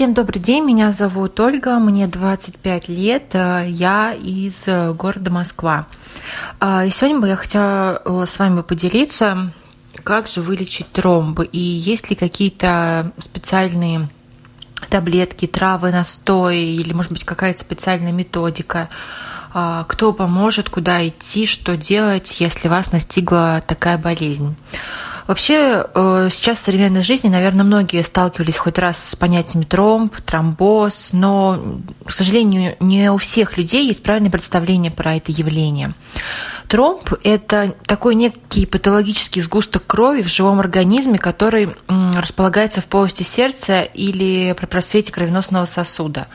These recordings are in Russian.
Всем добрый день, меня зовут Ольга, мне 25 лет, э, я из э, города Москва. А, и сегодня бы я хотела э, с вами поделиться, как же вылечить тромбы и есть ли какие-то специальные таблетки, травы, настои или, может быть, какая-то специальная методика, а, кто поможет, куда идти, что делать, если вас настигла такая болезнь. Вообще, э, сейчас в современной жизни, наверное, многие сталкивались хоть раз с понятиями тромб, тромбоз, но, к сожалению, не у всех людей есть правильное представление про это явление. Тромб – это такой некий патологический сгусток крови в живом организме, который располагается в полости сердца или при просвете кровеносного сосуда.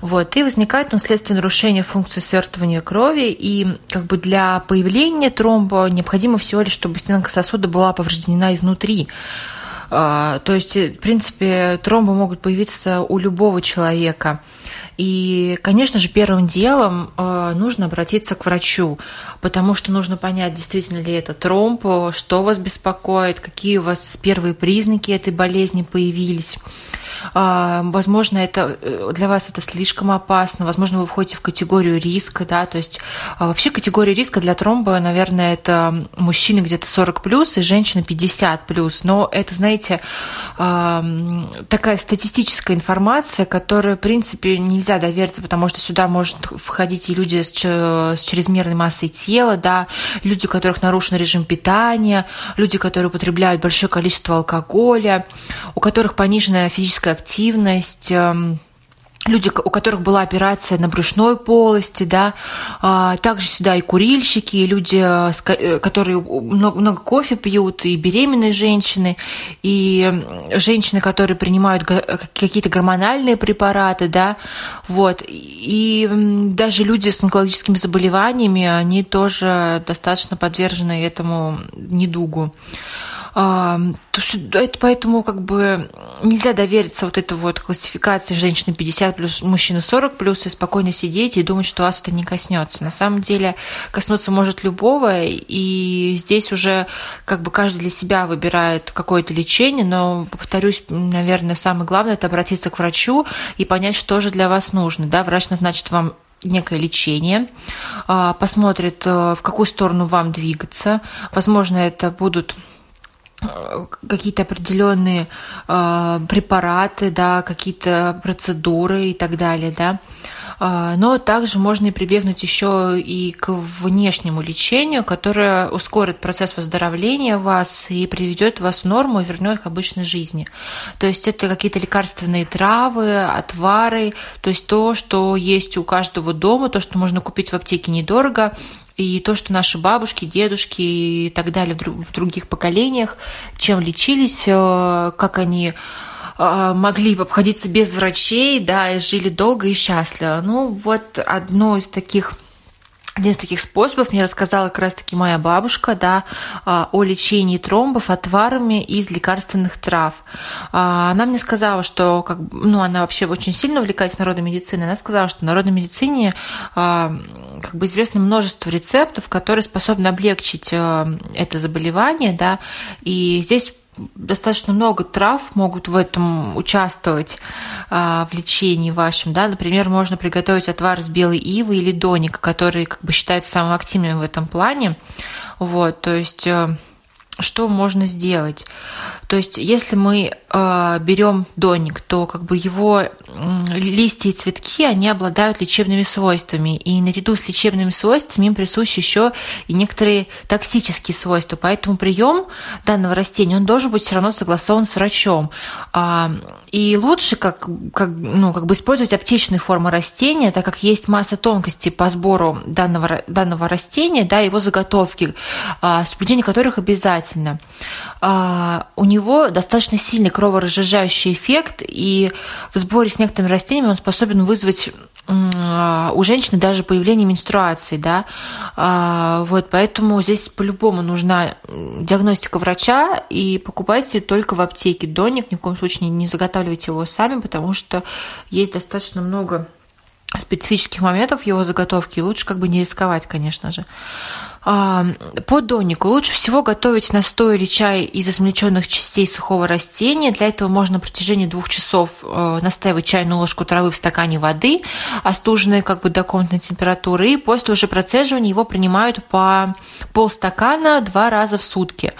Вот. И возникает он вследствие нарушения функции свертывания крови. И как бы для появления тромба необходимо всего лишь, чтобы стенка сосуда была повреждена изнутри. А, то есть, в принципе, тромбы могут появиться у любого человека. И, конечно же, первым делом э, нужно обратиться к врачу, потому что нужно понять, действительно ли это тромб, что вас беспокоит, какие у вас первые признаки этой болезни появились. А, возможно, это э, для вас это слишком опасно, возможно, вы входите в категорию риска, да, то есть а, вообще категория риска для тромба, наверное, это мужчины где-то 40 плюс и женщины 50 плюс, но это, знаете, такая статистическая информация, которая, в принципе, нельзя довериться, потому что сюда может входить и люди с чрезмерной массой тела, да, люди, у которых нарушен режим питания, люди, которые употребляют большое количество алкоголя, у которых пониженная физическая активность, эм, люди, у которых была операция на брюшной полости, да, а, также сюда и курильщики, и люди, э, э, которые много, много кофе пьют, и беременные женщины, и женщины, которые принимают какие-то гормональные препараты, да, вот, и даже люди с онкологическими заболеваниями, они тоже достаточно подвержены этому недугу. Это поэтому как бы нельзя довериться вот этой вот классификации женщины 50 плюс, мужчина 40 плюс и спокойно сидеть и думать, что вас это не коснется. На самом деле коснуться может любого, и здесь уже как бы каждый для себя выбирает какое-то лечение, но, повторюсь, наверное, самое главное – это обратиться к врачу и понять, что же для вас нужно. Да? Врач назначит вам некое лечение, а, посмотрит, э, в какую сторону вам двигаться. Возможно, это будут какие-то определенные э, препараты, да, какие-то процедуры и так далее, да. А, но также можно и прибегнуть еще и к внешнему лечению, которое ускорит процесс выздоровления вас и приведет вас в норму и вернет к обычной жизни. То есть это какие-то лекарственные травы, отвары, то есть то, что есть у каждого дома, то, что можно купить в аптеке недорого, и то, что наши бабушки, дедушки и так далее в других поколениях, чем лечились, э, как они могли обходиться без врачей, да, и жили долго и счастливо. Ну, вот одно из таких один из таких способов мне рассказала как раз-таки моя бабушка, да, а, о лечении тромбов отварами из лекарственных трав. А, она мне сказала, что, как, ну, она вообще очень сильно увлекается народной медициной. Она сказала, что в народной медицине а, как бы известно множество рецептов, которые способны облегчить это заболевание, да, и здесь достаточно много трав могут в этом участвовать а, в лечении вашем, да, например, можно приготовить отвар из белой ивы или доника, который как бы считается самым активным в этом плане, вот, то есть э, что можно сделать? То есть, если мы э, берем доник, то как бы его э, листья и цветки, они обладают лечебными свойствами. И наряду с лечебными свойствами им присущи еще и некоторые токсические свойства. Поэтому прием данного растения, он должен быть все равно согласован с врачом. А, и лучше как, как, ну, как бы использовать аптечные формы растения, так как есть масса тонкостей по сбору данного, данного растения, да, его заготовки, а, соблюдение которых обязательно. А, у него достаточно сильный кроворазжижающий эффект, и в сборе с некоторыми растениями он способен вызвать а, у женщины даже появление менструации, да, а, вот, поэтому здесь по-любому нужна диагностика врача, и покупайте только в аптеке. Доник, ни в коем случае не заготавливайте его сами, потому что есть достаточно много специфических моментов его заготовки, лучше как бы не рисковать, конечно же. А, по донику лучше всего готовить настой или чай из измельченных частей сухого растения. Для этого можно на протяжении двух часов э, настаивать чайную ложку травы в стакане воды, остуженной как бы до комнатной температуры, и после уже процеживания его принимают по полстакана два раза в сутки.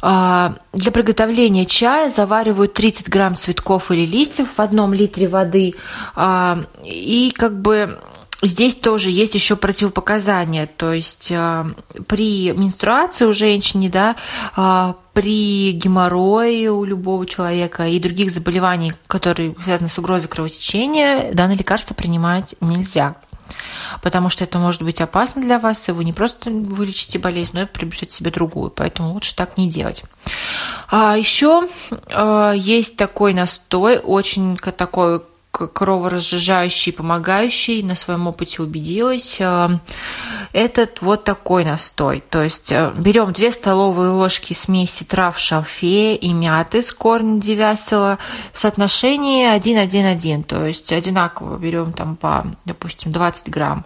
А, для приготовления чая заваривают 30 грамм цветков или листьев в одном литре воды. А, и как бы Здесь тоже есть еще противопоказания, то есть при менструации у женщины, да, а, при геморрое у любого человека и других заболеваний, которые связаны с угрозой кровотечения, данное лекарство принимать нельзя потому что это может быть опасно для вас, и вы не просто вылечите болезнь, но и приобретете себе другую, поэтому лучше так не делать. А еще а, есть такой настой, очень такой кроворазжижающий, помогающий, на своем опыте убедилась. А, этот вот такой настой. То есть а, берем 2 столовые ложки смеси трав шалфея и мяты с корнем девясела в соотношении 1-1-1. То есть одинаково берем там по, допустим, 20 грамм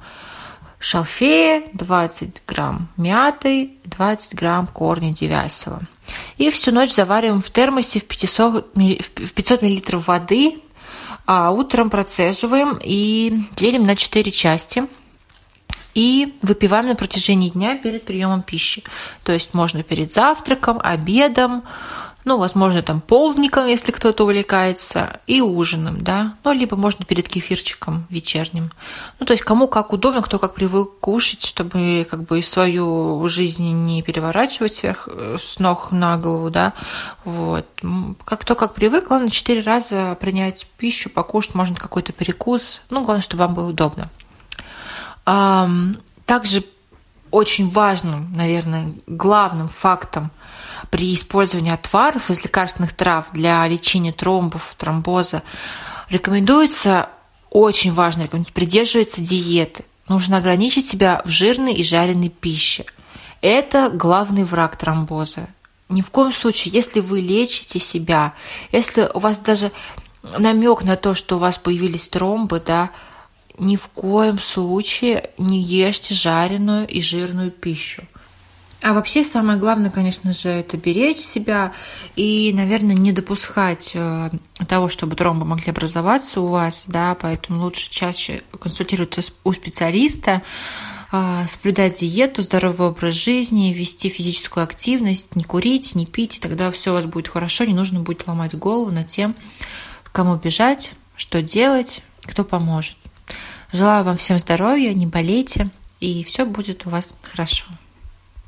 шалфея, 20 грамм мяты, 20 грамм корня девясела. И всю ночь завариваем в термосе в 500, в 500 мл воды а утром процеживаем и делим на 4 части и выпиваем на протяжении дня перед приемом пищи. То есть можно перед завтраком, обедом, ну, возможно, там полдником, если кто-то увлекается, и ужином, да, ну, либо можно перед кефирчиком вечерним. Ну, то есть кому как удобно, кто как привык кушать, чтобы как бы свою жизнь не переворачивать сверх, э, с ног на голову, да, вот. Как кто как привык, главное, четыре раза принять пищу, покушать, можно какой-то перекус, ну, главное, чтобы вам было удобно. Также очень важным, наверное, главным фактом – при использовании отваров из лекарственных трав для лечения тромбов, тромбоза рекомендуется, очень важно, придерживаться диеты. Нужно ограничить себя в жирной и жареной пище. Это главный враг тромбоза. Ни в коем случае, если вы лечите себя, если у вас даже намек на то, что у вас появились тромбы, да, ни в коем случае не ешьте жареную и жирную пищу. А вообще самое главное, конечно же, это беречь себя и, наверное, не допускать э, того, чтобы тромбы могли образоваться у вас, да, поэтому лучше чаще консультироваться у специалиста, э, соблюдать диету, здоровый образ жизни, вести физическую активность, не курить, не пить, и тогда все у вас будет хорошо, не нужно будет ломать голову над тем, кому бежать, что делать, кто поможет. Желаю вам всем здоровья, не болейте, и все будет у вас хорошо.